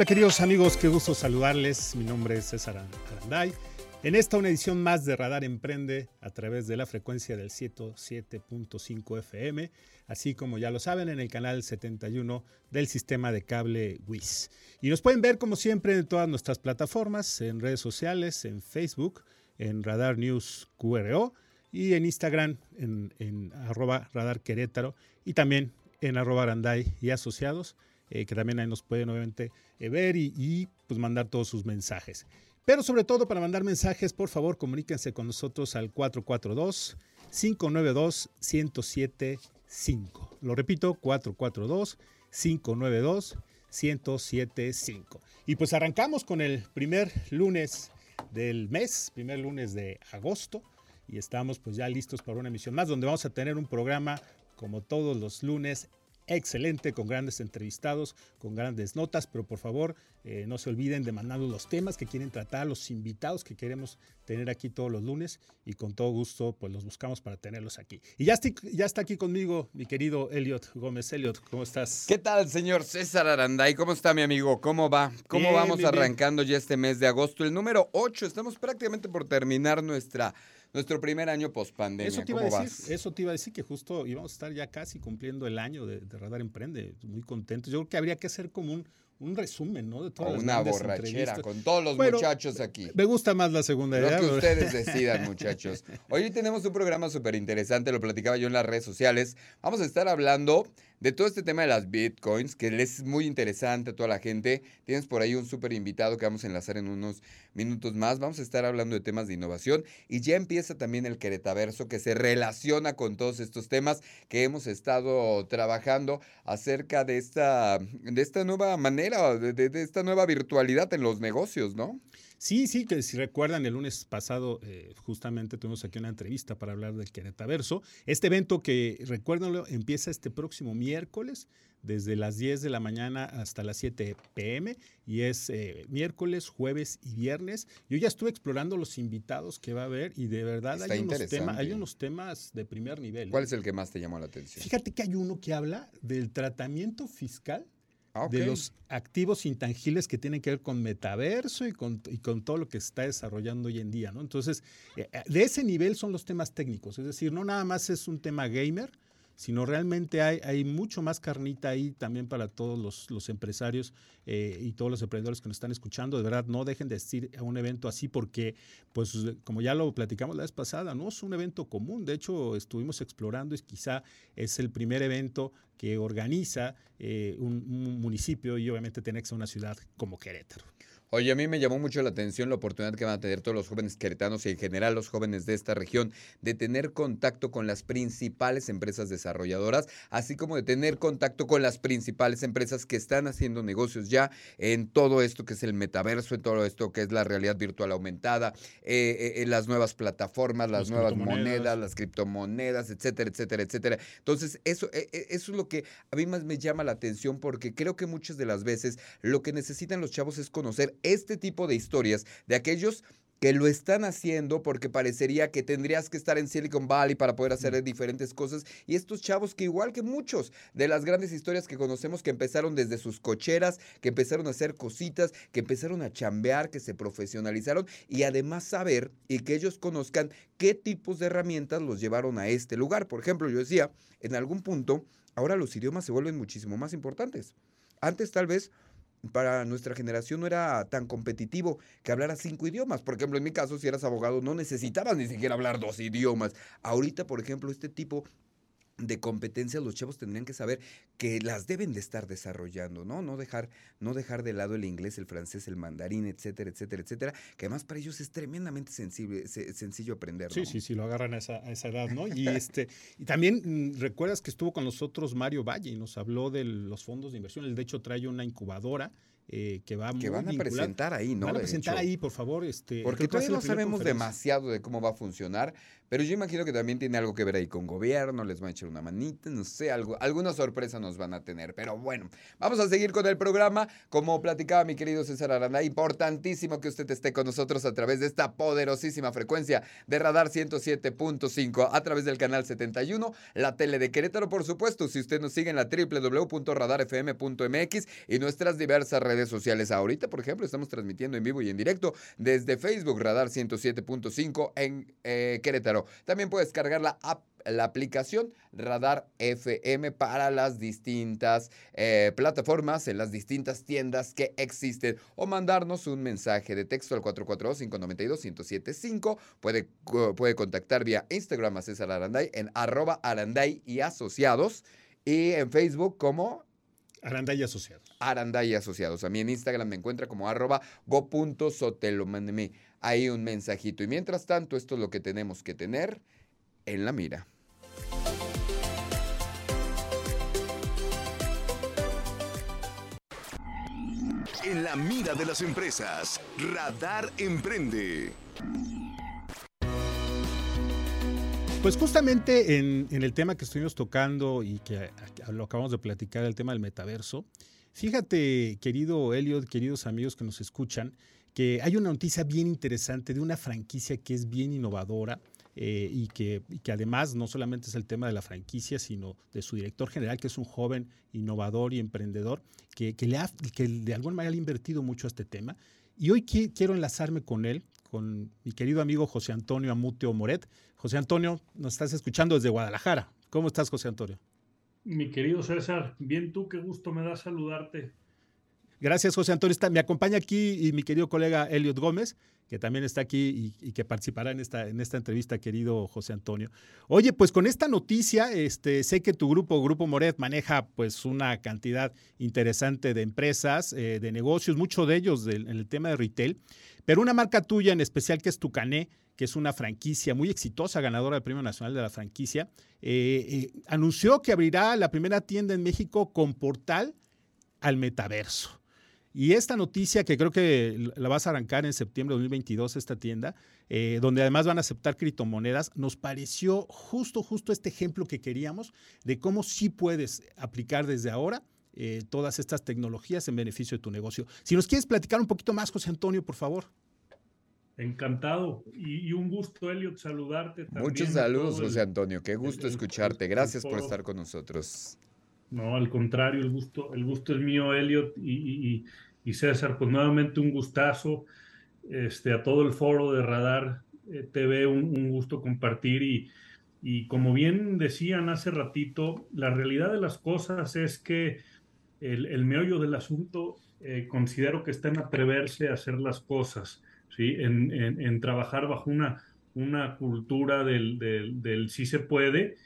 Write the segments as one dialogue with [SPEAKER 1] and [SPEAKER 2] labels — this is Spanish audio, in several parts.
[SPEAKER 1] Hola queridos amigos, qué gusto saludarles. Mi nombre es César Aranday. En esta una edición más de Radar Emprende a través de la frecuencia del 107.5 FM, así como ya lo saben en el canal 71 del sistema de cable WIS. Y nos pueden ver como siempre en todas nuestras plataformas, en redes sociales, en Facebook, en Radar News QRO y en Instagram en, arroba Radar Querétaro y también en arroba Aranday y asociados. Eh, que también ahí nos pueden obviamente eh, ver y, pues mandar todos sus mensajes. Pero sobre todo para mandar mensajes, por favor, comuníquense con nosotros al 442-592-1075. Lo repito, 442-592-1075. Y pues arrancamos con el primer lunes del mes, primer lunes de agosto, y estamos pues ya listos para una emisión más donde vamos a tener un programa como todos los lunes excelente, con grandes entrevistados, con grandes notas, pero por favor eh, no se olviden de mandarnos los temas que quieren tratar, los invitados que queremos tener aquí todos los lunes y con todo gusto pues los buscamos para tenerlos aquí. Y ya, ya está aquí conmigo mi querido Elliot Gómez. Elliot, ¿cómo estás?
[SPEAKER 2] ¿Qué tal, señor César Aranday? ¿Cómo está mi amigo? ¿Cómo va? ¿Cómo vamos arrancando ya este mes de agosto? El número 8, estamos prácticamente por terminar nuestra nuestro primer año post pandemia.
[SPEAKER 1] Eso te iba a decir, eso te iba a decir que justo íbamos a estar ya casi cumpliendo el año de, Radar Emprende, muy contentos. Yo creo que habría que hacer como un, un resumen, ¿no? De
[SPEAKER 2] todas una borrachera con todos los muchachos aquí.
[SPEAKER 1] Me gusta más la segunda
[SPEAKER 2] idea. Lo que ustedes decidan, muchachos. Hoy tenemos un programa súper interesante, lo platicaba yo en las redes sociales. Vamos a estar hablando de todo este tema de las bitcoins, que es muy interesante a toda la gente. Tienes por ahí un súper invitado que vamos a enlazar en unos minutos más. Vamos a estar hablando de temas de innovación y ya empieza también el Queretaverso que se relaciona con todos estos temas que hemos estado trabajando acerca de esta, de esta nueva manera, de esta nueva virtualidad en los negocios, ¿no?
[SPEAKER 1] Sí, sí, que si recuerdan, el lunes pasado eh, justamente tuvimos aquí una entrevista para hablar del Queretaverso. Este evento que, recuérdenlo, empieza este próximo miércoles desde las 10 de la mañana hasta las 7 pm y es eh, miércoles, jueves y viernes. Yo ya estuve explorando los invitados que va a haber y de verdad hay unos, hay unos, temas de primer nivel.
[SPEAKER 2] ¿Cuál ¿eh? es el que más te llamó la atención?
[SPEAKER 1] Fíjate que hay uno que habla del tratamiento fiscal Ah, de los activos intangibles que tienen que ver con metaverso y con, y con, todo lo que se está desarrollando hoy en día, ¿no? Entonces, eh, eh, de ese nivel son los temas técnicos, es decir, no nada más es un tema gamer, sino realmente hay, hay mucho más carnita ahí también para todos los, empresarios eh, y todos los emprendedores que nos están escuchando. De verdad, no dejen de asistir a un evento así porque, pues, como ya lo platicamos la vez pasada, no es un evento común. De hecho, estuvimos explorando y quizá es el primer evento que organiza eh, un, un, municipio y obviamente tiene que ser una ciudad como Querétaro.
[SPEAKER 2] Oye, a mí me llamó mucho la atención la oportunidad que van a tener todos los jóvenes queretanos y en general los jóvenes de esta región de tener contacto con las principales empresas desarrolladoras, así como de tener contacto con las principales empresas que están haciendo negocios ya en todo esto que es el metaverso, en todo esto que es la realidad virtual aumentada, eh, eh, en las nuevas plataformas, las, nuevas monedas, las criptomonedas, etcétera, etcétera, etcétera. Entonces, eso, eh, eso es lo que a mí más me llama la atención porque creo que muchas de las veces lo que necesitan los chavos es conocer este tipo de historias de aquellos que lo están haciendo porque parecería que tendrías que estar en Silicon Valley para poder hacer diferentes cosas. Y estos chavos que igual que muchos de las grandes historias que conocemos que empezaron desde sus cocheras, que empezaron a hacer cositas, que empezaron a chambear, que se profesionalizaron y además saber y que ellos conozcan qué tipos de herramientas los llevaron a este lugar. Por ejemplo, yo decía, en algún punto, ahora los idiomas se vuelven muchísimo más importantes. Antes tal vez para nuestra generación no era tan competitivo que hablara cinco idiomas. Por ejemplo, en mi caso, si eras abogado, no necesitabas ni siquiera hablar dos idiomas. Ahorita, por ejemplo, este tipo de competencias los chavos tendrían que saber que las deben de estar desarrollando, ¿no? No dejar, no dejar de lado el inglés, el francés, el mandarín, etcétera, etcétera, etcétera, que además para ellos es tremendamente sensible, sencillo aprender.
[SPEAKER 1] Sí, sí, sí, lo agarran a esa, a esa edad, ¿no? Y este, y también mm, recuerdas que estuvo con nosotros Mario Valle y nos habló de los fondos de inversión. Él de hecho trae una incubadora eh, que va
[SPEAKER 2] que van a presentar ahí, ¿no?
[SPEAKER 1] Van a presentar ahí, por favor. Este,
[SPEAKER 2] Porque todavía no sabemos demasiado de cómo va a funcionar, pero yo imagino que también tiene algo que ver ahí con gobierno, les van a echar una manita, no sé, algo, alguna sorpresa nos van a tener. Pero bueno, vamos a seguir con el programa. Como platicaba mi querido César Aranda, importantísimo que usted esté con nosotros a través de esta poderosísima frecuencia de Radar 107.5 a través del canal 71, la tele de Querétaro, por supuesto, si usted nos sigue en la www.radarfm.mx y nuestras diversas redes sociales. Ahorita, por ejemplo, estamos transmitiendo en vivo y en directo desde Facebook Radar 107.5 en eh, Querétaro. También puedes cargar la app la aplicación Radar FM para las distintas eh, plataformas, en las distintas tiendas que existen, o mandarnos un mensaje de texto al 442-592-1075. Puede, puede contactar vía Instagram a César Aranday en arroba Aranday y asociados, y en Facebook como
[SPEAKER 1] Aranday y Asociados.
[SPEAKER 2] Aranday y Asociados. A mí en Instagram me encuentra como arroba go.sotelo. Mándeme ahí un mensajito. Y mientras tanto, esto es lo que tenemos que tener en la mira.
[SPEAKER 3] En la mira de las empresas, Radar Emprende.
[SPEAKER 1] Pues justamente en, el tema que estuvimos tocando y que lo acabamos de platicar, el tema del metaverso, fíjate, querido Elliot, queridos amigos que nos escuchan, que hay una noticia bien interesante de una franquicia que es bien innovadora, eh, y, que, además no solamente es el tema de la franquicia, sino de su director general, que es un joven innovador y emprendedor, que, le ha, que de alguna manera le ha invertido mucho a este tema. Y hoy quiero enlazarme con él, con mi querido amigo José Antonio Amuteo Moret. José Antonio, nos estás escuchando desde Guadalajara. ¿Cómo estás, José Antonio?
[SPEAKER 4] Mi querido César, bien tú, qué gusto me da saludarte.
[SPEAKER 1] Gracias, José Antonio. Está, me acompaña aquí y mi querido colega Elliot Gómez, que también está aquí y, que participará en esta, en esta entrevista, querido José Antonio. Oye, pues con esta noticia, este, sé que tu grupo, Grupo Moret, maneja pues una cantidad interesante de empresas, eh, de negocios, muchos de ellos en el tema de retail, pero una marca tuya en especial que es Tucané, que es una franquicia muy exitosa, ganadora del Premio Nacional de la Franquicia, eh, eh, anunció que abrirá la primera tienda en México con portal al metaverso. Y esta noticia, que creo que la vas a arrancar en septiembre de 2022, esta tienda, eh, donde además van a aceptar criptomonedas, nos pareció justo, justo este ejemplo que queríamos de cómo sí puedes aplicar desde ahora eh, todas estas tecnologías en beneficio de tu negocio. Si nos quieres platicar un poquito más, José Antonio, por favor.
[SPEAKER 4] Encantado y, un gusto, Elliot, saludarte.
[SPEAKER 2] También Muchos saludos, José Antonio. Qué gusto escucharte. Gracias por estar con nosotros.
[SPEAKER 4] No, al contrario, el gusto, el gusto es mío, Elliot y, César. Pues nuevamente un gustazo este, a todo el foro de Radar eh, TV, un, gusto compartir y, y como bien decían hace ratito, la realidad de las cosas es que el, meollo del asunto eh, considero que está en atreverse a hacer las cosas, ¿sí? en, trabajar bajo una, una cultura del, del, del sí se puede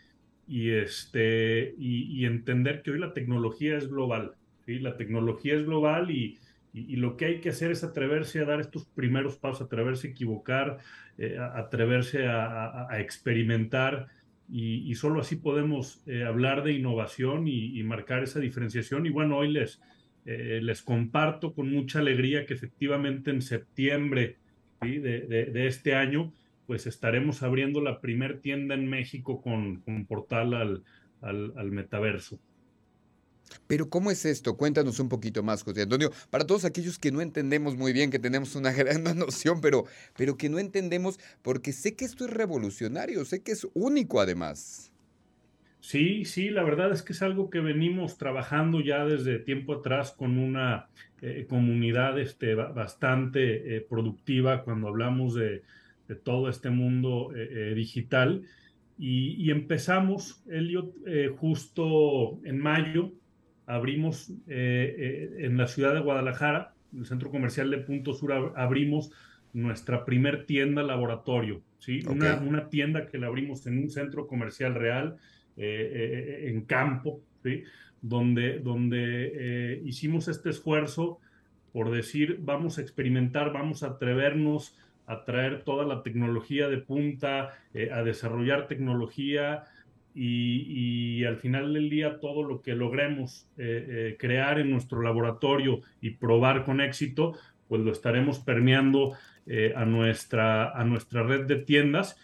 [SPEAKER 4] y, este, y, entender que hoy la tecnología es global. ¿sí? La tecnología es global y, y, lo que hay que hacer es atreverse a dar estos primeros pasos, atreverse a equivocar, eh, atreverse a, experimentar y, solo así podemos eh, hablar de innovación y, marcar esa diferenciación. Y bueno, hoy les, eh, les comparto con mucha alegría que efectivamente en septiembre de, de, este año pues estaremos abriendo la primer tienda en México con, con portal al, al, metaverso.
[SPEAKER 2] Pero ¿cómo es esto? Cuéntanos un poquito más, José Antonio. Para todos aquellos que no entendemos muy bien, que tenemos una gran noción, pero, pero que no entendemos, porque sé que esto es revolucionario, sé que es único además.
[SPEAKER 4] Sí, sí, la verdad es que es algo que venimos trabajando ya desde tiempo atrás con una eh, comunidad este, bastante eh, productiva cuando hablamos de, todo este mundo eh, eh, digital. Y, empezamos, Elliot, eh, justo en mayo, abrimos en la ciudad de Guadalajara, en el centro comercial de Punto Sur, abrimos nuestra primer tienda laboratorio, ¿sí? Una, una, tienda que la abrimos en un centro comercial real, en campo, ¿sí? Donde, donde hicimos este esfuerzo por decir, vamos a experimentar, vamos a atrevernos a traer toda la tecnología de punta, eh, a desarrollar tecnología y, al final del día todo lo que logremos eh, eh, crear en nuestro laboratorio y probar con éxito, pues lo estaremos permeando a, nuestra, a nuestra red de tiendas.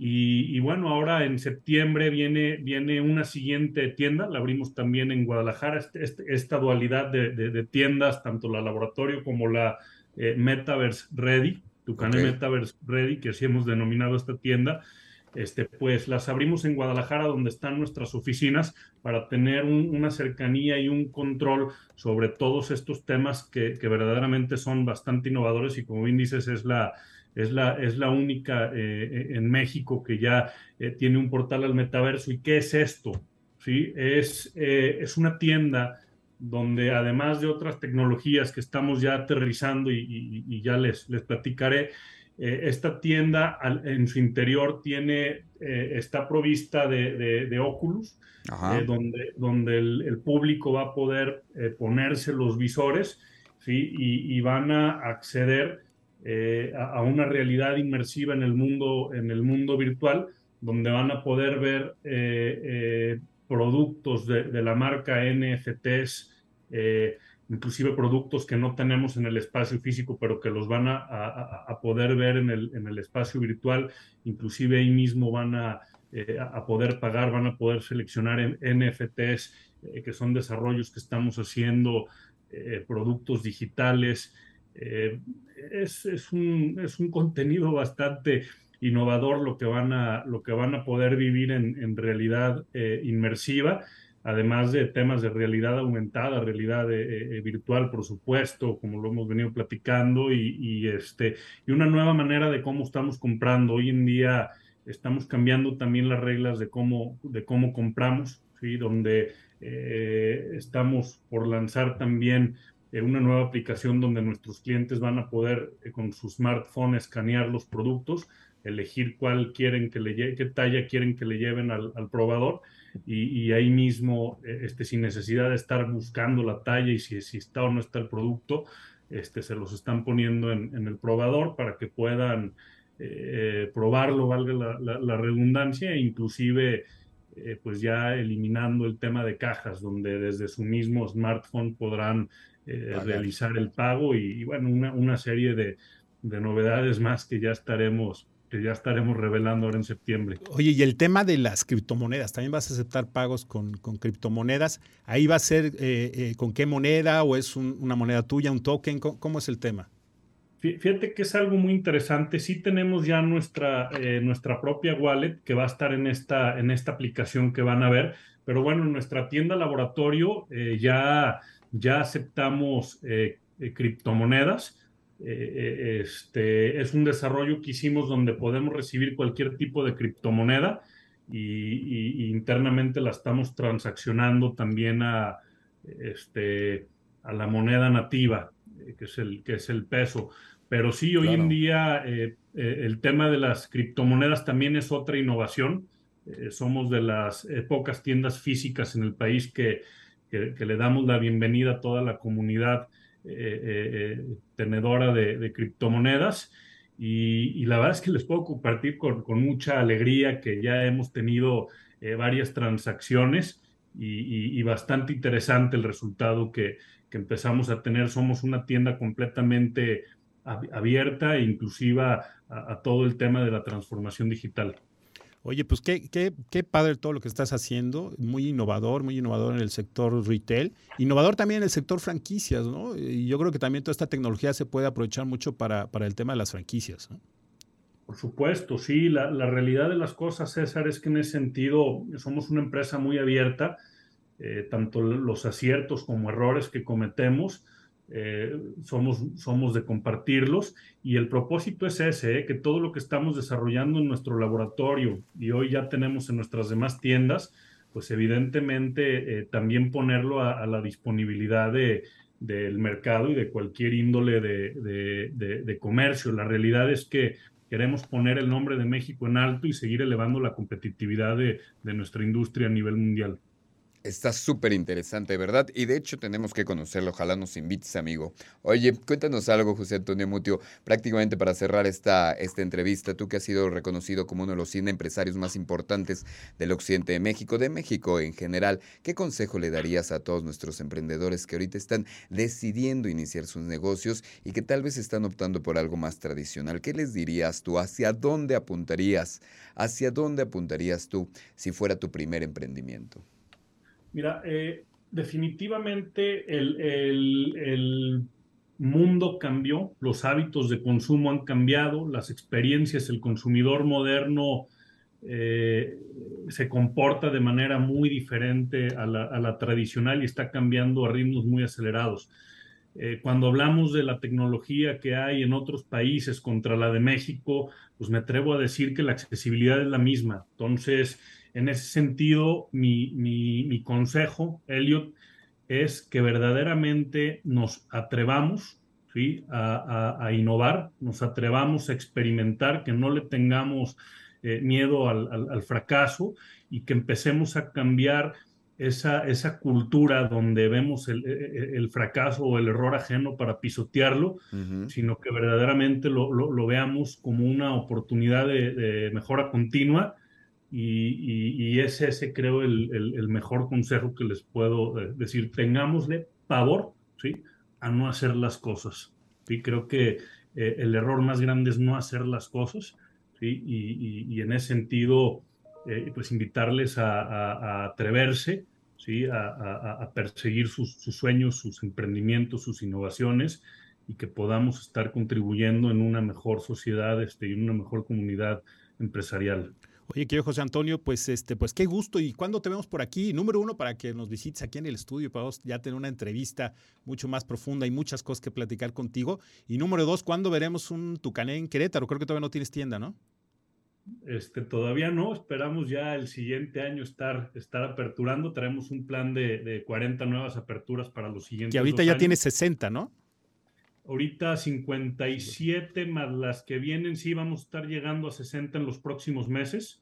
[SPEAKER 4] Y, bueno, ahora en septiembre viene, viene una siguiente tienda, la abrimos también en Guadalajara, este, este, esta dualidad de, de, tiendas, tanto la laboratorio como la Metaverse Ready, tu canal Metaverse Ready, que así hemos denominado esta tienda. Este, pues las abrimos en Guadalajara, donde están nuestras oficinas, para tener una cercanía y un control sobre todos estos temas que, verdaderamente son bastante innovadores y como bien dices, es la, es la, única eh, en México que ya eh, tiene un portal al metaverso. ¿Y qué es esto? ¿Sí? Es, eh, es una tienda donde además de otras tecnologías que estamos ya aterrizando y, ya les, les platicaré, eh, esta tienda en su interior tiene, eh, está provista de, de, Oculus, eh, donde, donde el, público va a poder ponerse los visores ¿sí? y, van a acceder a, una realidad inmersiva en el mundo, en el mundo virtual, donde van a poder ver productos de, de, la marca NFTs inclusive productos que no tenemos en el espacio físico, pero que los van a, poder ver en el, en el, espacio virtual, inclusive ahí mismo van a, eh, poder pagar, van a poder seleccionar en NFTs, eh, que son desarrollos que estamos haciendo, eh, productos digitales. Es, es, un, es, un, contenido bastante innovador lo que van a, lo que van a poder vivir en, en realidad inmersiva además de temas de realidad aumentada, realidad eh, eh, virtual, por supuesto, como lo hemos venido platicando, y, este, y una nueva manera de cómo estamos comprando. Hoy en día estamos cambiando también las reglas de cómo, de cómo compramos, ¿sí? donde eh, estamos por lanzar también una nueva aplicación donde nuestros clientes van a poder con su smartphone escanear los productos, elegir cuál quieren que le qué talla quieren que le lleven al, al probador y, ahí mismo, eh, este, sin necesidad de estar buscando la talla y si, si está o no está el producto, este, se los están poniendo en, en el probador para que puedan eh, probarlo, valga la, la, redundancia, e inclusive eh, pues ya eliminando el tema de cajas, donde desde su mismo smartphone podrán realizar el pago y, y bueno, una, una serie de, de novedades más que ya estaremos que ya estaremos revelando ahora en septiembre.
[SPEAKER 1] Oye, y el tema de las criptomonedas, ¿también vas a aceptar pagos con, con criptomonedas? ¿Ahí va a ser eh, eh, con qué moneda o es una moneda tuya, un token? ¿Cómo, es el tema?
[SPEAKER 4] Fíjate que es algo muy interesante. Sí tenemos ya nuestra, eh, nuestra propia wallet que va a estar en esta, en esta aplicación que van a ver, pero bueno, en nuestra tienda laboratorio ya, ya aceptamos criptomonedas eh, eh, este, es un desarrollo que hicimos donde podemos recibir cualquier tipo de criptomoneda y, internamente la estamos transaccionando también a, este, a la moneda nativa, eh, que es el, que es el peso. Pero sí, hoy en día el tema de las criptomonedas también es otra innovación. somos de las pocas tiendas físicas en el país que, que, le damos la bienvenida a toda la comunidad eh, eh, tenedora de, criptomonedas. Y, la verdad es que les puedo compartir con, mucha alegría que ya hemos tenido eh, varias transacciones y, bastante interesante el resultado que, empezamos a tener. Somos una tienda completamente abierta e inclusiva a todo el tema de la transformación digital.
[SPEAKER 1] Oye, pues qué, qué, qué padre todo lo que estás haciendo, muy innovador, muy innovador en el sector retail, innovador también en el sector franquicias, ¿no? Y yo creo que también toda esta tecnología se puede aprovechar mucho para, para el tema de las franquicias, ¿no?
[SPEAKER 4] Por supuesto, sí, la, la, realidad de las cosas, César, es que en ese sentido somos una empresa muy abierta, eh, tanto los aciertos como errores que cometemos, eh, somos, somos de compartirlos y el propósito es ese, eh, que todo lo que estamos desarrollando en nuestro laboratorio y hoy ya tenemos en nuestras demás tiendas, pues evidentemente eh, también ponerlo a, la disponibilidad de, del mercado y de cualquier índole de, de, comercio. La realidad es que queremos poner el nombre de México en alto y seguir elevando la competitividad de nuestra industria a nivel mundial.
[SPEAKER 2] Está súper interesante, ¿verdad? Y de hecho tenemos que conocerlo. Ojalá nos invites, amigo. Oye, cuéntanos algo, José Antonio Mutio, prácticamente para cerrar esta, esta entrevista. Tú que has sido reconocido como uno de los 100 empresarios más importantes del occidente de México, de México en general, ¿qué consejo le darías a todos nuestros emprendedores que ahorita están decidiendo iniciar sus negocios y que tal vez están optando por algo más tradicional? ¿Qué les dirías tú? ¿Hacia dónde apuntarías? ¿Hacia dónde apuntarías tú si fuera tu primer emprendimiento?
[SPEAKER 4] Mira, eh, definitivamente el, mundo cambió, los hábitos de consumo han cambiado, las experiencias, el consumidor moderno eh, se comporta de manera muy diferente a la, tradicional y está cambiando a ritmos muy acelerados. Eh, cuando hablamos de la tecnología que hay en otros países contra la de México, pues me atrevo a decir que la accesibilidad es la misma. Entonces, en ese sentido, mi, mi consejo, Elliot, es que verdaderamente nos atrevamos ¿sí? a, innovar, nos atrevamos a experimentar, que no le tengamos eh, miedo al, fracaso y que empecemos a cambiar esa, esa cultura donde vemos el, e, e, fracaso o el error ajeno para pisotearlo, sino que verdaderamente lo, veamos como una oportunidad de, mejora continua. Y, ese, ese creo el, mejor consejo que les puedo eh, decir. Tengámosle pavor, ¿sí? a no hacer las cosas. ¿sí? Creo que eh, el error más grande es no hacer las cosas y, en ese sentido, eh, pues invitarles a, atreverse, ¿sí? a, perseguir sus, sueños, sus emprendimientos, sus innovaciones y que podamos estar contribuyendo en una mejor sociedad este, y en una mejor comunidad empresarial.
[SPEAKER 1] Oye, querido José Antonio, pues este, pues qué gusto. ¿Y cuándo te vemos por aquí? Número uno, para que nos visites aquí en el estudio, para ya tener una entrevista mucho más profunda y muchas cosas que platicar contigo. Y número dos, ¿cuándo veremos un Tucané en Querétaro? Creo que todavía no tienes tienda, ¿no?
[SPEAKER 4] Este, todavía no, esperamos ya el siguiente año estar, estar aperturando. Traemos un plan de, de 40 nuevas aperturas para los siguientes.
[SPEAKER 1] Que ahorita ya tiene 60, ¿no?
[SPEAKER 4] Ahorita 57 más las que vienen, sí vamos a estar llegando a 60 en los próximos meses.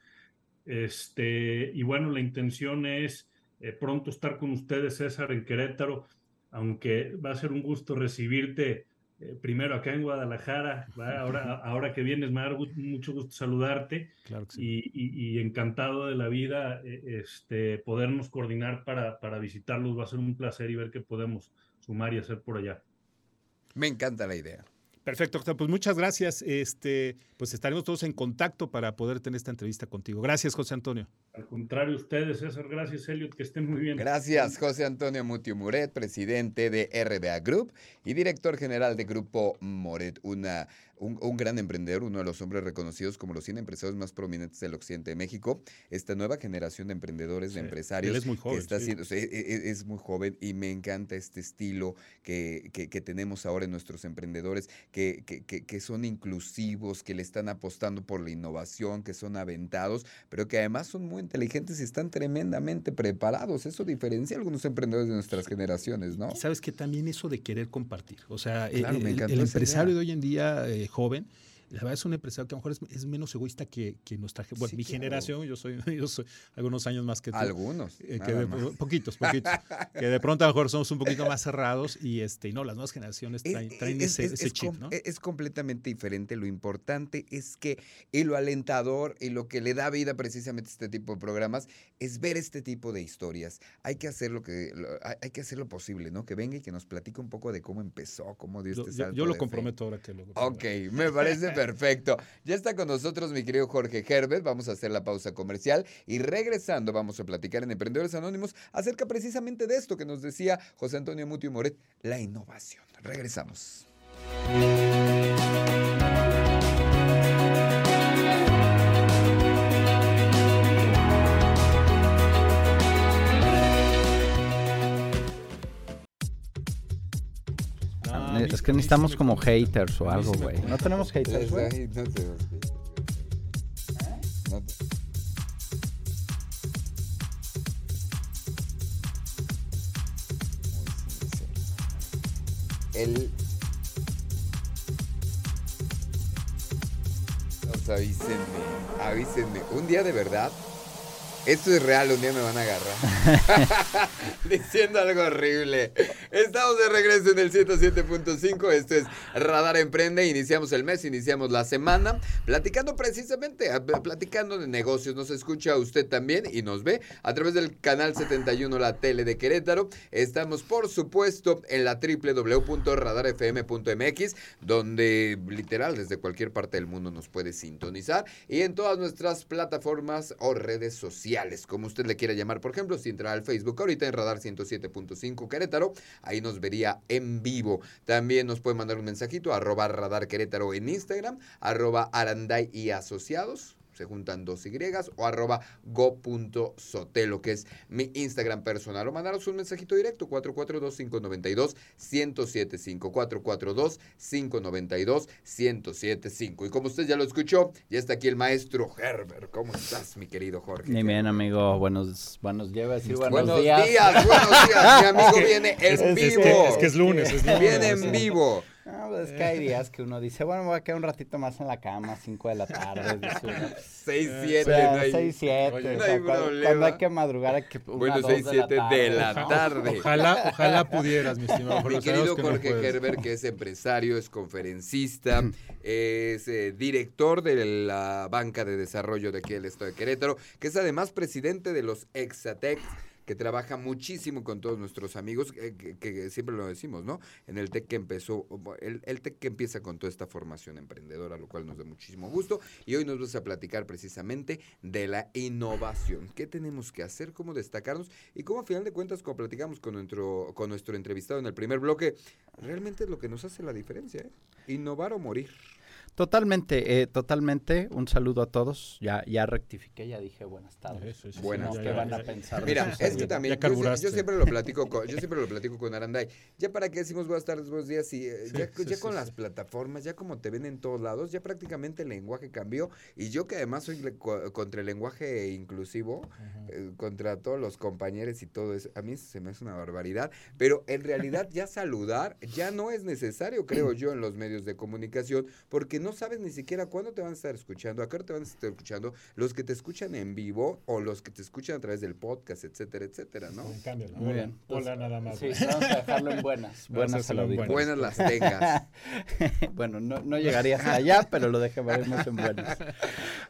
[SPEAKER 4] Este, y bueno, la intención es eh, pronto estar con ustedes, César, en Querétaro, aunque va a ser un gusto recibirte eh, primero acá en Guadalajara. Ahora, ahora que vienes, me da mucho gusto saludarte y, encantado de la vida eh, este, podernos coordinar para, para visitarlos. Va a ser un placer y ver qué podemos sumar y hacer por allá.
[SPEAKER 2] Me encanta la idea.
[SPEAKER 1] Perfecto, Pues muchas gracias. Este, pues estaremos todos en contacto para poder tener esta entrevista contigo. Gracias, José Antonio.
[SPEAKER 4] Al contrario, ustedes, César. Gracias, Elliot. Que estén muy bien.
[SPEAKER 2] Gracias, José Antonio Mutio Muret, presidente de RBA Group y director general de Grupo Moret, una un, gran emprendedor, uno de los hombres reconocidos como los 100 empresarios más prominentes del occidente de México. Esta nueva generación de emprendedores, de empresarios.
[SPEAKER 1] es muy joven.
[SPEAKER 2] está e, e, es, muy joven y me encanta este estilo que, que, tenemos ahora en nuestros emprendedores, que, que, son inclusivos, que le están apostando por la innovación, que son aventados, pero que además son muy inteligentes y están tremendamente preparados. Eso diferencia a algunos emprendedores de nuestras generaciones, ¿no?
[SPEAKER 1] sabes que también eso de querer compartir. O sea, el, empresario de hoy en día eh, joven la verdad es un empresario que a lo mejor es, menos egoísta que, que nuestra bueno, mi generación, yo soy, yo soy algunos años más que tú.
[SPEAKER 2] Algunos.
[SPEAKER 1] Eh, poquitos, poquitos. que de pronto a lo mejor somos un poquito más cerrados y este, no, las nuevas generaciones traen, ese, chip, ¿no?
[SPEAKER 2] Es completamente diferente. Lo importante es que, y lo alentador y lo que le da vida precisamente a este tipo de programas es ver este tipo de historias. Hay que hacer lo que, hay que hacer lo posible, ¿no? Que venga y que nos platique un poco de cómo empezó, cómo dio este salto.
[SPEAKER 1] Yo, lo comprometo ahora que lo.
[SPEAKER 2] Ok, me parece Perfecto. Ya está con nosotros mi querido Jorge Herbert. Vamos a hacer la pausa comercial y regresando vamos a platicar en Emprendedores Anónimos acerca precisamente de esto que nos decía José Antonio Muti Moret, la innovación. Regresamos.
[SPEAKER 5] Es que necesitamos como haters o algo, güey. No tenemos haters, güey.
[SPEAKER 2] Avísenme, avísenme. Un día de verdad esto es real, un día me van a agarrar. Diciendo algo horrible. Estamos de regreso en el 107.5. Esto es Radar Emprende. Iniciamos el mes, iniciamos la semana. Platicando precisamente, platicando de negocios. Nos escucha usted también y nos ve a través del canal 71, la tele de Querétaro. Estamos, por supuesto, en la www.radarfm.mx, donde literal desde cualquier parte del mundo nos puede sintonizar. Y en todas nuestras plataformas o redes sociales como usted le quiera llamar. Por ejemplo, si entra al Facebook ahorita en Radar 107.5 Querétaro, ahí nos vería en vivo. También nos puede mandar un mensajito, arroba Radar Querétaro en Instagram, arroba Aranday y Asociados se juntan dos Y, o arroba go.sotelo, que es mi Instagram personal, o mandaros un mensajito directo, 442-592-1075, 442-592-1075. Y como usted ya lo escuchó, ya está aquí el maestro Herbert. ¿Cómo estás, mi querido Jorge?
[SPEAKER 5] Muy bien, amigo. Buenos, buenos, días.
[SPEAKER 2] buenos, buenos días. buenos días. Mi amigo viene en vivo.
[SPEAKER 1] Es que, es, lunes, es lunes.
[SPEAKER 2] Viene en vivo.
[SPEAKER 5] No, pues es que hay días que uno dice, bueno, me voy a quedar un ratito más en la cama, 5 de la tarde.
[SPEAKER 2] 6, 7.
[SPEAKER 5] 6, 7. cuando, hay que madrugar hay que
[SPEAKER 2] Bueno, 6, 7 de la tarde.
[SPEAKER 1] Ojalá, ojalá pudieras, mi estimado.
[SPEAKER 2] Mi querido Jorge Gerber, que es empresario, es conferencista, es eh, director de la banca de desarrollo de aquí del Estado de Querétaro, que es además presidente de los Exatex que trabaja muchísimo con todos nuestros amigos, eh, que, siempre lo decimos, ¿no? En el TEC que empezó, el, el TEC que empieza con toda esta formación emprendedora, lo cual nos da muchísimo gusto. Y hoy nos vas a platicar precisamente de la innovación. ¿Qué tenemos que hacer? ¿Cómo destacarnos? Y cómo a final de cuentas, como platicamos con nuestro, con nuestro entrevistado en el primer bloque, realmente es lo que nos hace la diferencia, ¿eh? Innovar o morir.
[SPEAKER 5] Totalmente, eh, totalmente. Un saludo a todos. Ya, ya rectifiqué, ya dije buenas tardes.
[SPEAKER 2] buenas
[SPEAKER 5] ¿Qué van a pensar?
[SPEAKER 2] Mira, es que también yo, siempre lo platico con, yo siempre lo platico con Aranday. Ya para qué decimos buenas tardes, buenos días, y eh, ya, ya con las plataformas, ya como te ven en todos lados, ya prácticamente el lenguaje cambió. Y yo que además soy contra el lenguaje inclusivo, eh, contra todos los compañeros y todo eso, a mí se me hace una barbaridad. Pero en realidad ya saludar ya no es necesario, creo yo, en los medios de comunicación, porque no sabes ni siquiera cuándo te van a estar escuchando, a qué hora te van a estar escuchando, los que te escuchan en vivo o los que te escuchan a través del podcast, etcétera, etcétera, ¿no?
[SPEAKER 1] En cambio,
[SPEAKER 5] Muy bien.
[SPEAKER 1] Hola nada más.
[SPEAKER 5] Sí, vamos a dejarlo en buenas. Buenas,
[SPEAKER 2] buenas. buenas las tengas.
[SPEAKER 5] bueno, no, no llegarías allá, pero lo dejaremos en buenas.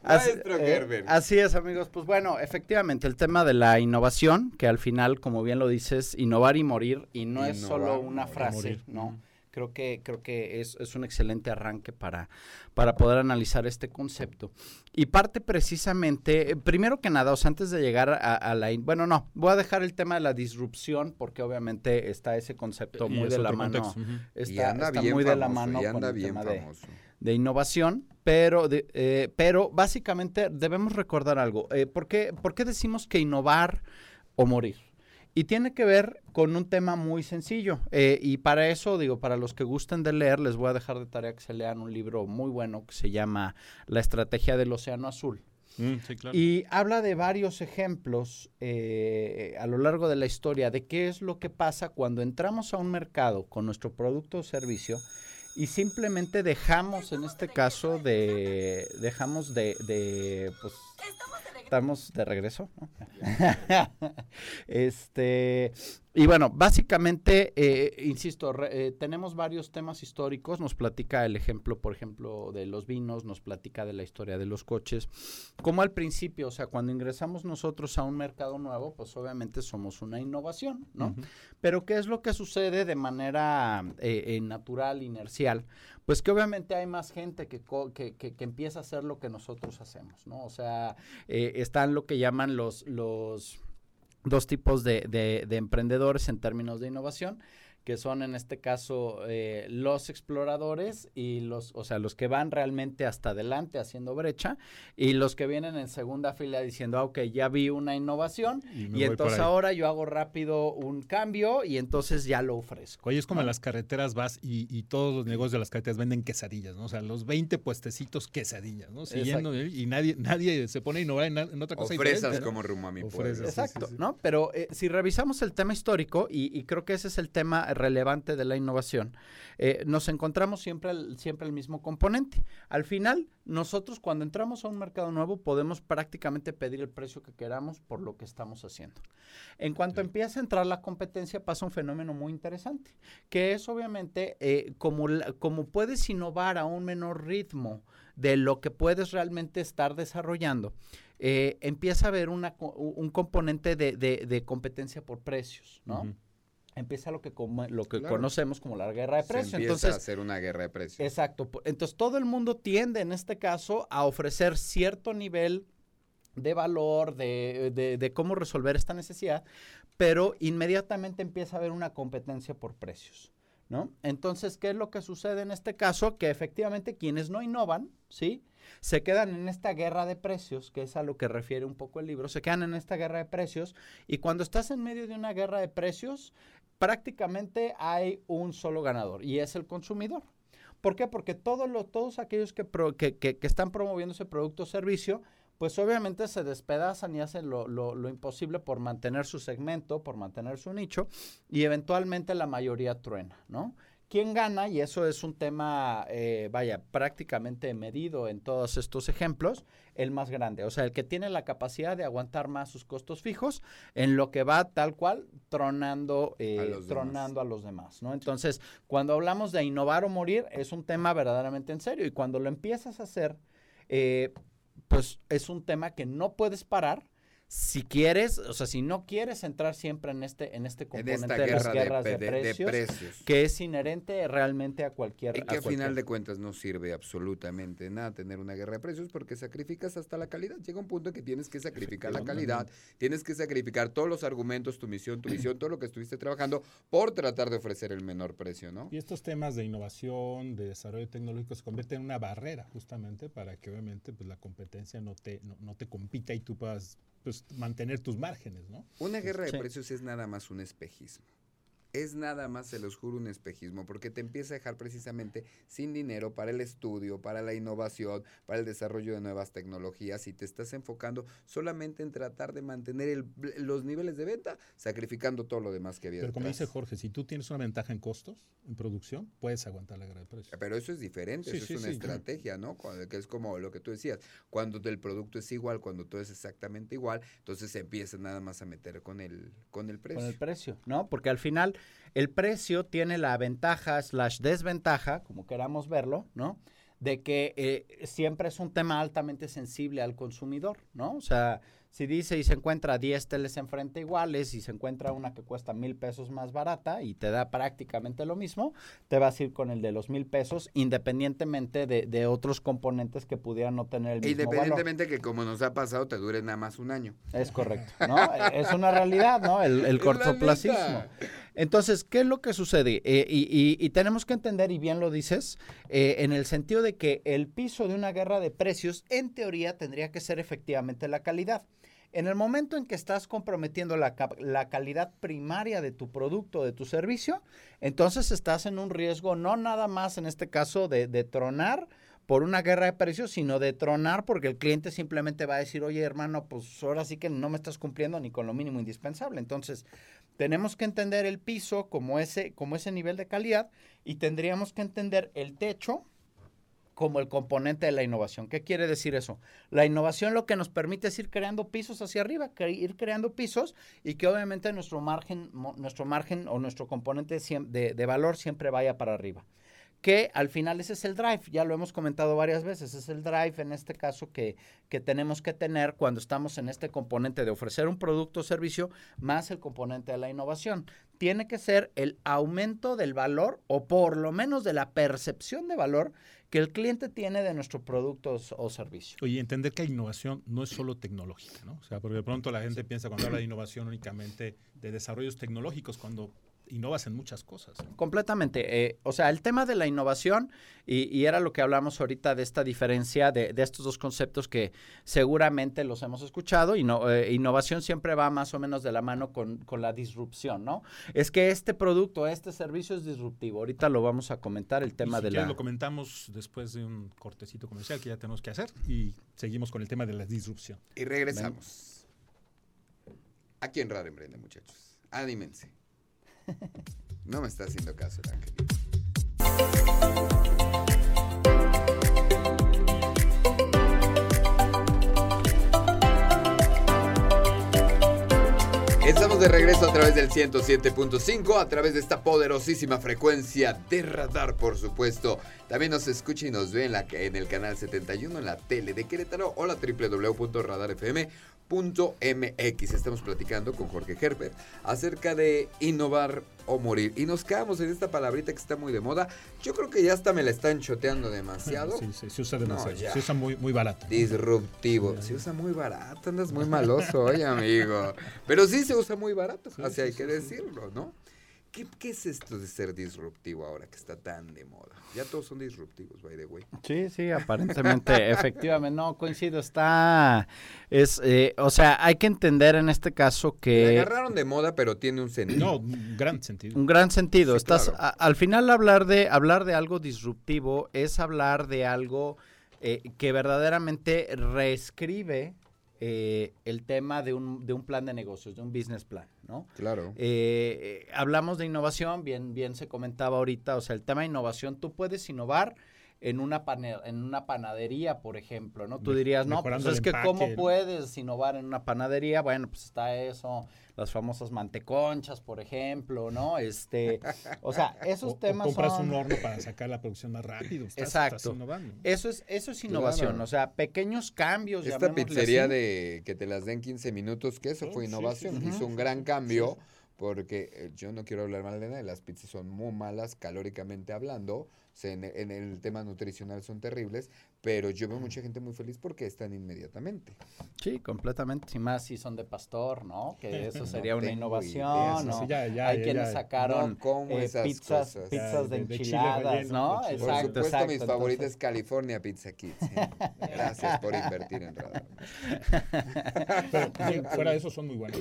[SPEAKER 2] Así, eh,
[SPEAKER 5] así es, amigos. Pues bueno, efectivamente, el tema de la innovación, que al final, como bien lo dices, innovar y morir, y no es solo una frase, ¿no? Creo que, creo que es, un excelente arranque para, para poder analizar este concepto. Y parte precisamente, eh, primero que nada, o sea, antes de llegar a, la... Bueno, no, voy a dejar el tema de la disrupción porque obviamente está ese concepto muy de la mano. Está, muy de la mano con el tema de, innovación, pero, eh, pero básicamente debemos recordar algo. Eh, ¿por, qué, ¿Por qué decimos que innovar o morir? Y tiene que ver con un tema muy sencillo. Eh, y para eso, digo, para los que gusten de leer, les voy a dejar de tarea que se lean un libro muy bueno que se llama La Estrategia del Océano Azul. Mm, y habla de varios ejemplos eh, a lo largo de la historia de qué es lo que pasa cuando entramos a un mercado con nuestro producto o servicio y simplemente dejamos, en este caso, de dejamos de, de pues, estamos de regreso. este, y bueno, básicamente, eh, insisto, eh, tenemos varios temas históricos. Nos platica el ejemplo, por ejemplo, de los vinos, nos platica de la historia de los coches. Como al principio, o sea, cuando ingresamos nosotros a un mercado nuevo, pues obviamente somos una innovación, ¿no? Pero ¿qué es lo que sucede de manera eh, natural, inercial? pues que obviamente hay más gente que, que, que, empieza a hacer lo que nosotros hacemos, ¿no? O sea, eh, están lo que llaman los, los dos tipos de, de, de emprendedores en términos de innovación que son en este caso eh, los exploradores y los, o sea, los que van realmente hasta adelante haciendo brecha y los que vienen en segunda fila diciendo, ah, ok, ya vi una innovación y, entonces ahora yo hago rápido un cambio y entonces ya lo ofrezco.
[SPEAKER 1] Oye, es como en las carreteras vas y, todos los negocios de las carreteras venden quesadillas, ¿no? O sea, los 20 puestecitos quesadillas, ¿no? Siguiendo y nadie, nadie se pone a innovar en, otra cosa.
[SPEAKER 2] Ofresas como rumbo a mi
[SPEAKER 5] Exacto, ¿no? Pero eh, si revisamos el tema histórico y, y creo que ese es el tema relevante de la innovación, eh, nos encontramos siempre el, siempre el mismo componente. Al final, nosotros cuando entramos a un mercado nuevo podemos prácticamente pedir el precio que queramos por lo que estamos haciendo. En cuanto empieza a entrar la competencia, pasa un fenómeno muy interesante, que es obviamente eh, como, como puedes innovar a un menor ritmo de lo que puedes realmente estar desarrollando, eh, empieza a haber una, un componente de, de, competencia por precios, ¿no? Empieza lo que, lo que conocemos como la guerra de precios.
[SPEAKER 2] Se empieza Entonces, a hacer una guerra de precios.
[SPEAKER 5] Exacto. Entonces todo el mundo tiende en este caso a ofrecer cierto nivel de valor, de, de, de, cómo resolver esta necesidad, pero inmediatamente empieza a haber una competencia por precios. ¿no? Entonces, ¿qué es lo que sucede en este caso? Que efectivamente quienes no innovan, ¿sí? Se quedan en esta guerra de precios, que es a lo que refiere un poco el libro, se quedan en esta guerra de precios y cuando estás en medio de una guerra de precios, prácticamente hay un solo ganador y es el consumidor. ¿Por qué? Porque todos, todos aquellos que, que, están promoviendo ese producto o servicio, pues obviamente se despedazan y hacen lo, lo, imposible por mantener su segmento, por mantener su nicho, y eventualmente la mayoría truena, ¿no? ¿Quién gana? Y eso es un tema, eh, vaya, prácticamente medido en todos estos ejemplos, el más grande. O sea, el que tiene la capacidad de aguantar más sus costos fijos en lo que va tal cual tronando, eh, a tronando a los demás, ¿no? Entonces, cuando hablamos de innovar o morir, es un tema verdaderamente en serio. Y cuando lo empiezas a hacer, eh, pues es un tema que no puedes parar si quieres, o sea, si no quieres entrar siempre en este, en este componente de las guerras de, precios, que es inherente realmente a cualquier...
[SPEAKER 2] Y que a, final de cuentas no sirve absolutamente nada tener una guerra de precios porque sacrificas hasta la calidad. Llega un punto en que tienes que sacrificar la calidad, tienes que sacrificar todos los argumentos, tu misión, tu visión, todo lo que estuviste trabajando por tratar de ofrecer el menor precio, ¿no?
[SPEAKER 1] Y estos temas de innovación, de desarrollo tecnológico se convierten en una barrera justamente para que obviamente pues, la competencia no te, no, no te compita y tú puedas pues, mantener tus márgenes, ¿no?
[SPEAKER 2] Una guerra de precios es nada más un espejismo es nada más, se los juro, un espejismo, porque te empieza a dejar precisamente sin dinero para el estudio, para la innovación, para el desarrollo de nuevas tecnologías y te estás enfocando solamente en tratar de mantener los niveles de venta, sacrificando todo lo demás que había.
[SPEAKER 1] Pero como dice Jorge, si tú tienes una ventaja en costos, en producción, puedes aguantar la guerra de precios.
[SPEAKER 2] Pero eso es diferente, eso es una estrategia, ¿no? que es como lo que tú decías, cuando el producto es igual, cuando todo es exactamente igual, entonces se empieza nada más a meter con el, con el precio.
[SPEAKER 5] Con el precio, ¿no? Porque al final el precio tiene la ventaja slash desventaja, como queramos verlo, ¿no? De que eh, siempre es un tema altamente sensible al consumidor, ¿no? O sea, si dice y se encuentra 10 teles enfrente iguales y se encuentra una que cuesta mil pesos más barata y te da prácticamente lo mismo, te vas a ir con el de los mil pesos independientemente de, otros componentes que pudieran no tener el mismo
[SPEAKER 2] Independientemente que como nos ha pasado te dure nada más un año.
[SPEAKER 5] Es correcto, ¿no? es una realidad, ¿no? El, cortoplacismo. Entonces, ¿qué es lo que sucede? Eh, y, tenemos que entender, y bien lo dices, eh, en el sentido de que el piso de una guerra de precios, en teoría, tendría que ser efectivamente la calidad. En el momento en que estás comprometiendo la, calidad primaria de tu producto, de tu servicio, entonces estás en un riesgo no nada más en este caso de, tronar por una guerra de precios, sino de tronar porque el cliente simplemente va a decir, oye hermano, pues ahora sí que no me estás cumpliendo ni con lo mínimo indispensable. Entonces, tenemos que entender el piso como ese, como ese nivel de calidad y tendríamos que entender el techo como el componente de la innovación. ¿Qué quiere decir eso? La innovación lo que nos permite es ir creando pisos hacia arriba, ir creando pisos y que obviamente nuestro margen, nuestro margen o nuestro componente de, de valor siempre vaya para arriba que al final ese es el drive, ya lo hemos comentado varias veces, es el drive en este caso que, que, tenemos que tener cuando estamos en este componente de ofrecer un producto o servicio más el componente de la innovación. Tiene que ser el aumento del valor o por lo menos de la percepción de valor que el cliente tiene de nuestros productos o servicios.
[SPEAKER 1] Oye, entender que innovación no es solo tecnológica, ¿no? O sea, porque de pronto la gente piensa cuando habla de innovación únicamente de desarrollos tecnológicos, cuando innovas en muchas cosas.
[SPEAKER 5] Completamente. Eh, o sea, el tema de la innovación, y, era lo que hablamos ahorita de esta diferencia de, estos dos conceptos que seguramente los hemos escuchado, y eh, innovación siempre va más o menos de la mano con, la disrupción, ¿no? Es que este producto, este servicio es disruptivo. Ahorita lo vamos a comentar, el tema de la...
[SPEAKER 1] lo comentamos después de un cortecito comercial que ya tenemos que hacer y seguimos con el tema de la disrupción.
[SPEAKER 2] Y regresamos. Aquí en Radio Emprende, muchachos. Anímense. No me está haciendo caso el angelito. Estamos de regreso a través del 107.5, a través de esta poderosísima frecuencia de radar, por supuesto. También nos escucha y nos ve en, la, en el canal 71 en la tele de Querétaro o la www.radarfm MX. Estamos platicando con Jorge Herbert acerca de innovar o morir. Y nos quedamos en esta palabrita que está muy de moda. Yo creo que ya hasta me la están choteando demasiado.
[SPEAKER 1] Sí, sí, se usa demasiado. se usa muy, muy barato.
[SPEAKER 2] Disruptivo. Se usa muy barato. Andas muy maloso hoy, amigo. Pero sí se usa muy barato. así hay que decirlo, ¿no? ¿Qué, es esto de ser disruptivo ahora que está tan de moda? Ya todos son disruptivos, by the way.
[SPEAKER 5] Sí, sí, aparentemente, efectivamente, no, coincido, está, es, eh, o sea, hay que entender en este caso que...
[SPEAKER 2] Le agarraron de moda, pero tiene un sentido.
[SPEAKER 1] No, un gran sentido.
[SPEAKER 5] Un gran sentido. Estás, al final hablar de, hablar de algo disruptivo es hablar de algo eh, que verdaderamente reescribe eh, el tema de un, de un, plan de negocios, de un business plan, ¿no?
[SPEAKER 2] Claro.
[SPEAKER 5] Eh, hablamos de innovación, bien, bien se comentaba ahorita, o sea, el tema de innovación, tú puedes innovar en una, en una panadería, por ejemplo, ¿no? Tú dirías, no, pues es que cómo puedes innovar en una panadería, bueno, pues está eso, las famosas manteconchas, por ejemplo, ¿no? Este, o sea, esos temas
[SPEAKER 1] o compras un horno para sacar la producción más rápido.
[SPEAKER 5] Exacto. innovando. Eso es, eso es innovación, o sea, pequeños cambios.
[SPEAKER 2] Esta pizzería de que te las den 15 minutos, que eso fue innovación, hizo un gran cambio porque eh, yo no quiero hablar mal de nada, las pizzas son muy malas calóricamente hablando, en, el tema nutricional son terribles, pero yo veo mucha gente muy feliz porque están inmediatamente.
[SPEAKER 5] Sí, completamente, y más si son de pastor, ¿no? Que eso sería una innovación, ¿no? Hay quienes sacaron eh, pizzas, pizzas de, enchiladas, ¿no?
[SPEAKER 2] Exacto, Por supuesto, mis favoritas es California Pizza Kids. ¿eh? Gracias por invertir en Radar.
[SPEAKER 1] pero fuera de eso son muy buenas.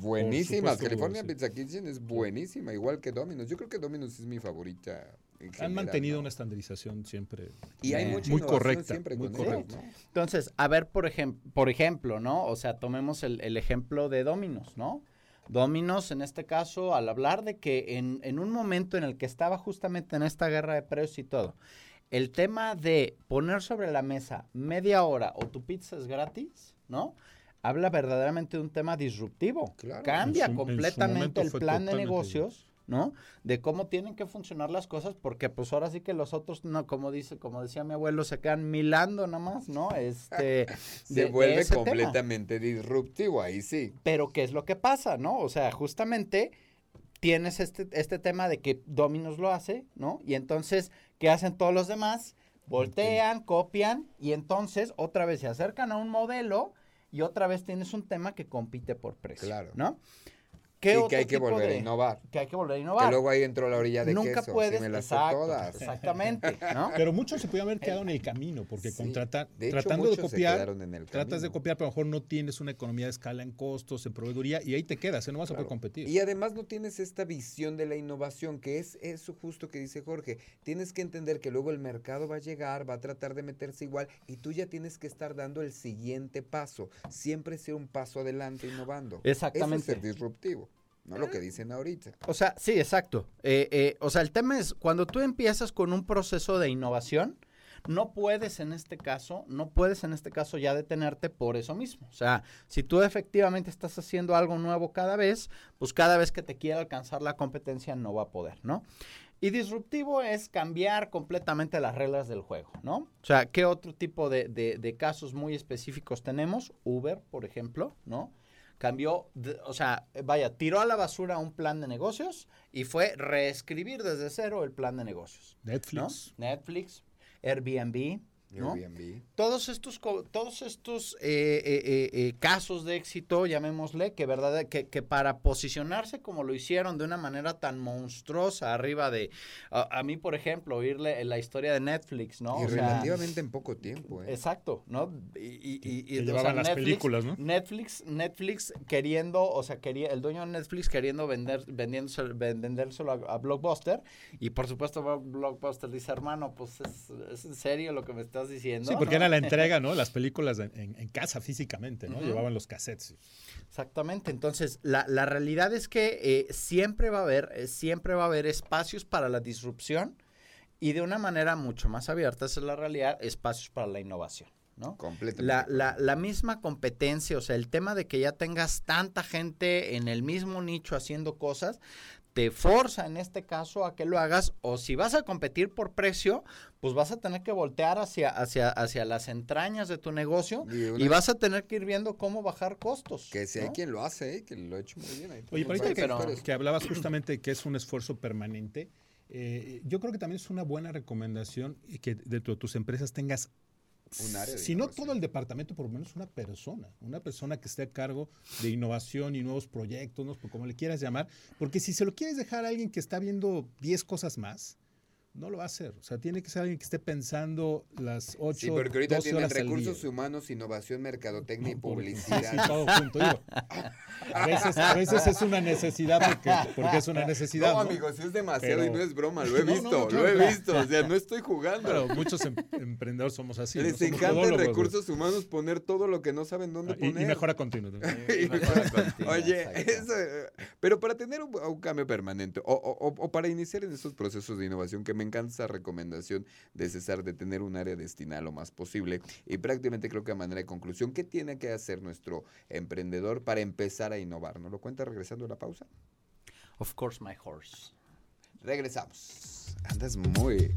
[SPEAKER 2] buenísimas. California Pizza Kitchen es buenísima, igual que Domino's. Yo creo que Domino's es mi favorita
[SPEAKER 1] han mantenido una estandarización siempre
[SPEAKER 2] y hay muy correcta.
[SPEAKER 1] muy correcta.
[SPEAKER 5] Entonces, a ver, por, ejemplo por ejemplo, ¿no? O sea, tomemos el, ejemplo de Dominos, ¿no? Dominos, en este caso, al hablar de que en, en un momento en el que estaba justamente en esta guerra de precios y todo, el tema de poner sobre la mesa media hora o tu pizza es gratis, ¿no? Habla verdaderamente de un tema disruptivo. Cambia completamente el plan de negocios ¿no? De cómo tienen que funcionar las cosas, porque pues ahora sí que los otros, no, como dice, como decía mi abuelo, se quedan milando nomás, ¿no? Este
[SPEAKER 2] se vuelve completamente disruptivo, ahí sí.
[SPEAKER 5] Pero ¿qué es lo que pasa, no? O sea, justamente tienes este, este tema de que Dominos lo hace, ¿no? Y entonces, ¿qué hacen todos los demás? Voltean, copian y entonces otra vez se acercan a un modelo y otra vez tienes un tema que compite por precio, claro. ¿no?
[SPEAKER 2] Y que hay que volver a innovar.
[SPEAKER 5] Que hay que volver a innovar.
[SPEAKER 2] Que luego ahí entró la orilla de
[SPEAKER 5] Nunca
[SPEAKER 2] queso.
[SPEAKER 5] puedes, todas. Exactamente.
[SPEAKER 1] Pero muchos se pueden haber quedado en el camino, porque tratando de copiar, tratas de copiar, pero a lo mejor no tienes una economía de escala en costos, en proveeduría, y ahí te quedas, ¿eh? no vas a poder competir.
[SPEAKER 2] Y además no tienes esta visión de la innovación, que es eso justo que dice Jorge. Tienes que entender que luego el mercado va a llegar, va a tratar de meterse igual, y tú ya tienes que estar dando el siguiente paso. Siempre ser un paso adelante innovando.
[SPEAKER 5] Exactamente.
[SPEAKER 2] Eso es ser disruptivo. No lo que dicen ahorita.
[SPEAKER 5] O sea, sí, exacto. Eh, eh, o sea, el tema es, cuando tú empiezas con un proceso de innovación, no puedes en este caso, no puedes en este caso ya detenerte por eso mismo. O sea, si tú efectivamente estás haciendo algo nuevo cada vez, pues cada vez que te quiera alcanzar la competencia no va a poder, ¿no? Y disruptivo es cambiar completamente las reglas del juego, ¿no? O sea, ¿qué otro tipo de, de casos muy específicos tenemos? Uber, por ejemplo, ¿no? Cambió, o sea, vaya, tiró a la basura un plan de negocios y fue reescribir desde cero el plan de negocios.
[SPEAKER 1] Netflix.
[SPEAKER 5] Netflix, Airbnb, todos estos, todos estos eh, eh, eh, casos de éxito, llamémosle, que verdad, que, que, para posicionarse como lo hicieron de una manera tan monstruosa arriba de, a, mí por ejemplo, oírle la historia de Netflix, ¿no?
[SPEAKER 2] Y relativamente en poco tiempo.
[SPEAKER 5] Exacto, ¿no? Y, y,
[SPEAKER 1] llevaban las películas, ¿no?
[SPEAKER 5] Netflix, Netflix queriendo, o sea, quería, el dueño de Netflix queriendo vender, vendiéndose, vendérselo a, Blockbuster, y por supuesto Blockbuster dice, hermano, pues es, es en serio lo que me diciendo.
[SPEAKER 1] Sí, porque era la entrega, ¿no? Las películas en, casa físicamente, ¿no? Llevaban los cassettes.
[SPEAKER 5] Exactamente. Entonces, la, realidad es que eh, siempre va a haber, eh, siempre va a haber espacios para la disrupción y de una manera mucho más abierta, esa es la realidad, espacios para la innovación. ¿no?
[SPEAKER 2] Completamente.
[SPEAKER 5] La, la, la, misma competencia, o sea, el tema de que ya tengas tanta gente en el mismo nicho haciendo cosas, te forza en este caso a que lo hagas o si vas a competir por precio, pues vas a tener que voltear hacia, hacia, hacia las entrañas de tu negocio y, vas a tener que ir viendo cómo bajar costos.
[SPEAKER 2] Que si hay quien lo hace, ¿eh? que lo ha hecho muy bien.
[SPEAKER 1] Oye, que, que, hablabas justamente que es un esfuerzo permanente, eh, yo creo que también es una buena recomendación que dentro de tus empresas tengas si no todo el departamento, por lo menos una persona, una persona que esté a cargo de innovación y nuevos proyectos, ¿no? como le quieras llamar, porque si se lo quieres dejar a alguien que está viendo 10 cosas más, no lo va a hacer. O sea, tiene que ser alguien que esté pensando las 8 Sí,
[SPEAKER 2] porque ahorita tienen recursos humanos, innovación, mercadotecnia y publicidad.
[SPEAKER 1] Sí, todo junto. a, veces, a veces es una necesidad porque, es una necesidad.
[SPEAKER 2] No, amigos, es demasiado y no es broma. Lo he visto, lo he visto. O sea, no estoy jugando.
[SPEAKER 1] Pero muchos em, emprendedores somos así.
[SPEAKER 2] Les encanta en recursos humanos poner todo lo que no saben dónde poner.
[SPEAKER 1] Y, mejora continua.
[SPEAKER 2] Oye, eso, pero para tener un, cambio permanente o, o, para iniciar en estos procesos de innovación que me me encanta esa recomendación de César de tener un área destinada lo más posible. Y prácticamente creo que a manera de conclusión, ¿qué tiene que hacer nuestro emprendedor para empezar a innovar? ¿No lo cuenta regresando a la pausa?
[SPEAKER 5] Of course, my horse.
[SPEAKER 2] Regresamos. Andas muy...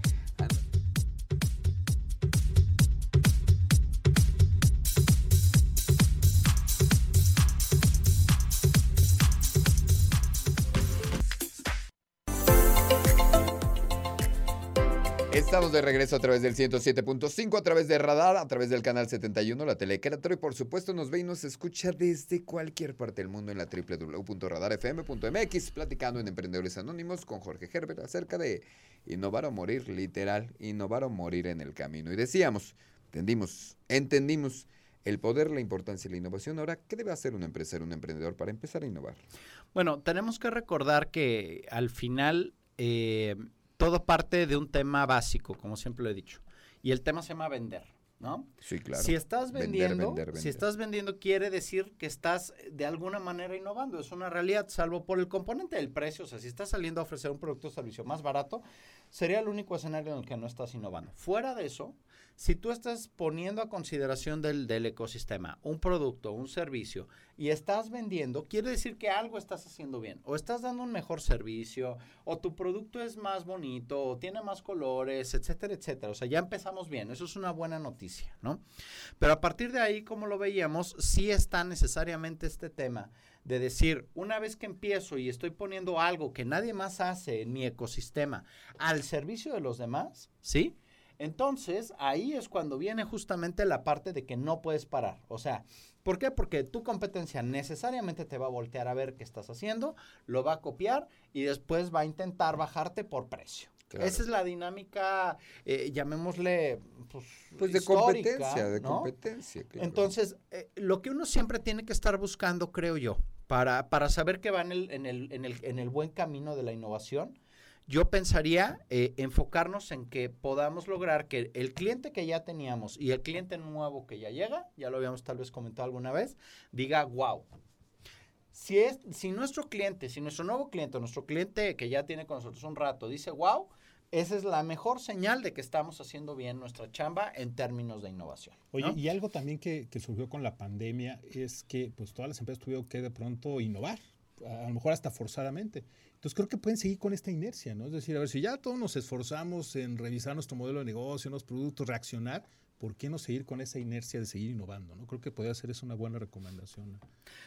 [SPEAKER 2] Estamos de regreso a través del 107.5, a través de Radar, a través del canal 71, la Telequerator y por supuesto nos ve y nos escucha desde cualquier parte del mundo en la www.radarfm.mx, platicando en Emprendedores Anónimos con Jorge Herbert acerca de innovar o morir, literal, innovar o morir en el camino. Y decíamos, entendimos, entendimos el poder, la importancia y la innovación. Ahora, ¿qué debe hacer un empresario, un emprendedor para empezar a innovar?
[SPEAKER 5] Bueno, tenemos que recordar que al final... Eh, todo parte de un tema básico, como siempre lo he dicho. Y el tema se llama vender, ¿no?
[SPEAKER 2] Sí, claro.
[SPEAKER 5] Si estás vendiendo, si estás vendiendo quiere decir que estás de alguna manera innovando, es una realidad, salvo por el componente del precio, o sea, si estás saliendo a ofrecer un producto o servicio más barato, sería el único escenario en el que no estás innovando. Fuera de eso, si tú estás poniendo a consideración del, del, ecosistema un producto, un servicio y estás vendiendo, quiere decir que algo estás haciendo bien. O estás dando un mejor servicio, o tu producto es más bonito, o tiene más colores, etcétera, etcétera. O sea, ya empezamos bien. Eso es una buena noticia, ¿no? Pero a partir de ahí, como lo veíamos, sí está necesariamente este tema de decir, una vez que empiezo y estoy poniendo algo que nadie más hace en mi ecosistema al servicio de los demás, ¿sí? Entonces, ahí es cuando viene justamente la parte de que no puedes parar. O sea, ¿por qué? Porque tu competencia necesariamente te va a voltear a ver qué estás haciendo, lo va a copiar y después va a intentar bajarte por precio. Esa es la dinámica, eh, llamémosle, pues,
[SPEAKER 2] pues de competencia, de competencia.
[SPEAKER 5] Entonces, eh, lo que uno siempre tiene que estar buscando, creo yo, para, para saber que va en el, en, el, en, el, en el buen camino de la innovación, yo pensaría eh, enfocarnos en que podamos lograr que el cliente que ya teníamos y el cliente nuevo que ya llega, ya lo habíamos tal vez comentado alguna vez, diga, wow. Si, es, si nuestro cliente, si nuestro nuevo cliente, nuestro cliente que ya tiene con nosotros un rato, dice, wow, esa es la mejor señal de que estamos haciendo bien nuestra chamba en términos de innovación.
[SPEAKER 1] Oye, y algo también que, que, surgió con la pandemia es que pues todas las empresas tuvieron que de pronto innovar, a lo mejor hasta forzadamente. Entonces creo que pueden seguir con esta inercia, ¿no? Es decir, a ver, si ya todos nos esforzamos en revisar nuestro modelo de negocio, los productos, reaccionar, ¿por qué no seguir con esa inercia de seguir innovando? ¿no? Creo que podría ser eso una buena recomendación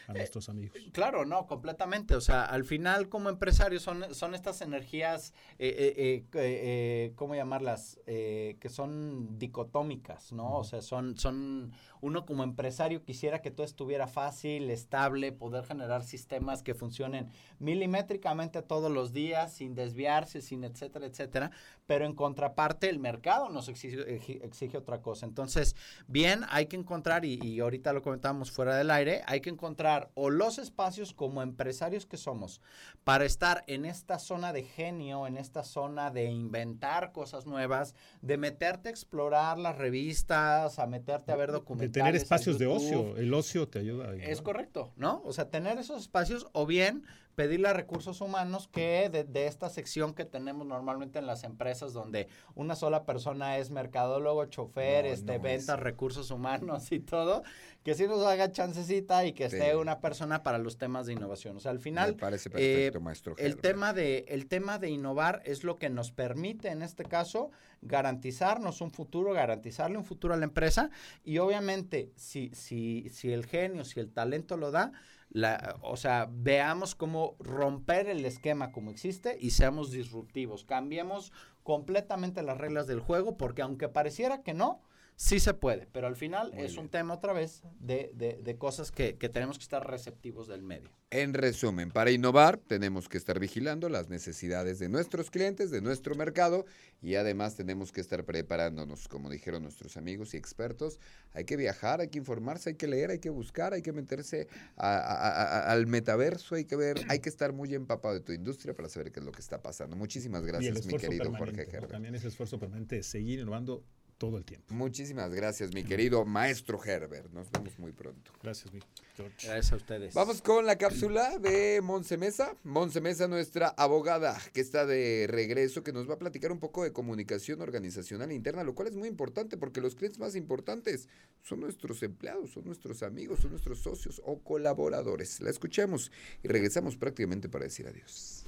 [SPEAKER 1] a, eh, nuestros amigos.
[SPEAKER 5] Claro, no, completamente. O sea, al final como empresarios son, son estas energías, eh, eh, ¿cómo llamarlas? que son dicotómicas, ¿no? O sea, son, son, uno como empresario quisiera que todo estuviera fácil, estable, poder generar sistemas que funcionen milimétricamente todos los días, sin desviarse, sin etcétera, etcétera. Pero en contraparte, el mercado nos exige, exige otra cosa. Entonces, bien, hay que encontrar, y, ahorita lo comentamos fuera del aire, hay que encontrar o los espacios como empresarios que somos para estar en esta zona de genio, en esta zona de inventar cosas nuevas, de meterte a explorar las revistas, a meterte a ver documentales.
[SPEAKER 1] De tener espacios de ocio, el ocio te ayuda.
[SPEAKER 5] Es correcto, ¿no? O sea, tener esos espacios o bien pedirle a recursos humanos que de, esta sección que tenemos normalmente en las empresas donde una sola persona es mercadólogo, chofer, este, ventas, recursos humanos y todo, que sí nos haga chancecita y que esté una persona para los temas de innovación. O sea, al final,
[SPEAKER 2] parece perfecto, eh, maestro
[SPEAKER 5] el tema, de, el tema de innovar es lo que nos permite, en este caso, garantizarnos un futuro, garantizarle un futuro a la empresa. Y obviamente si, si, si el genio, si el talento lo da, la, o sea, veamos cómo romper el esquema como existe y seamos disruptivos. Cambiemos completamente las reglas del juego porque aunque pareciera que no, Sí se puede, pero al final es un tema otra vez de, de, cosas que, que, tenemos que estar receptivos del medio.
[SPEAKER 2] En resumen, para innovar tenemos que estar vigilando las necesidades de nuestros clientes, de nuestro mercado y además tenemos que estar preparándonos, como dijeron nuestros amigos y expertos. Hay que viajar, hay que informarse, hay que leer, hay que buscar, hay que meterse al metaverso, hay que ver, hay que estar muy empapado de tu industria para saber qué es lo que está pasando. Muchísimas gracias, mi querido Jorge Gerber.
[SPEAKER 1] También ese esfuerzo permanente de seguir innovando todo el tiempo.
[SPEAKER 2] Muchísimas gracias, mi querido maestro Herbert. Nos vemos muy pronto.
[SPEAKER 1] Gracias, mi
[SPEAKER 5] George. Gracias a ustedes.
[SPEAKER 2] Vamos con la cápsula de Monse Mesa. Monse Mesa, nuestra abogada, que está de regreso, que nos va a platicar un poco de comunicación organizacional interna, lo cual es muy importante porque los clientes más importantes son nuestros empleados, son nuestros amigos, son nuestros socios o colaboradores. La escuchemos y regresamos prácticamente para decir adiós.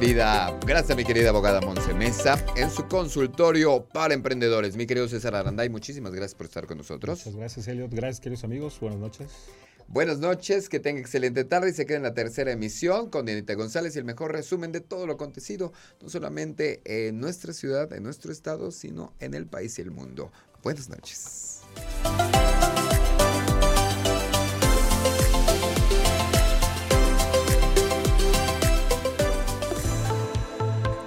[SPEAKER 2] Querida, gracias a mi querida abogada Monse Mesa en su consultorio para emprendedores. Mi querido César Aranday, muchísimas gracias por estar con nosotros.
[SPEAKER 1] Muchas gracias, Elliot. Gracias, queridos amigos. Buenas noches.
[SPEAKER 2] Buenas noches, que tenga excelente tarde y se quede en la tercera emisión con Dianita González y el mejor resumen de todo lo acontecido, no solamente en nuestra ciudad, en nuestro estado, sino en el país y el mundo. Buenas noches.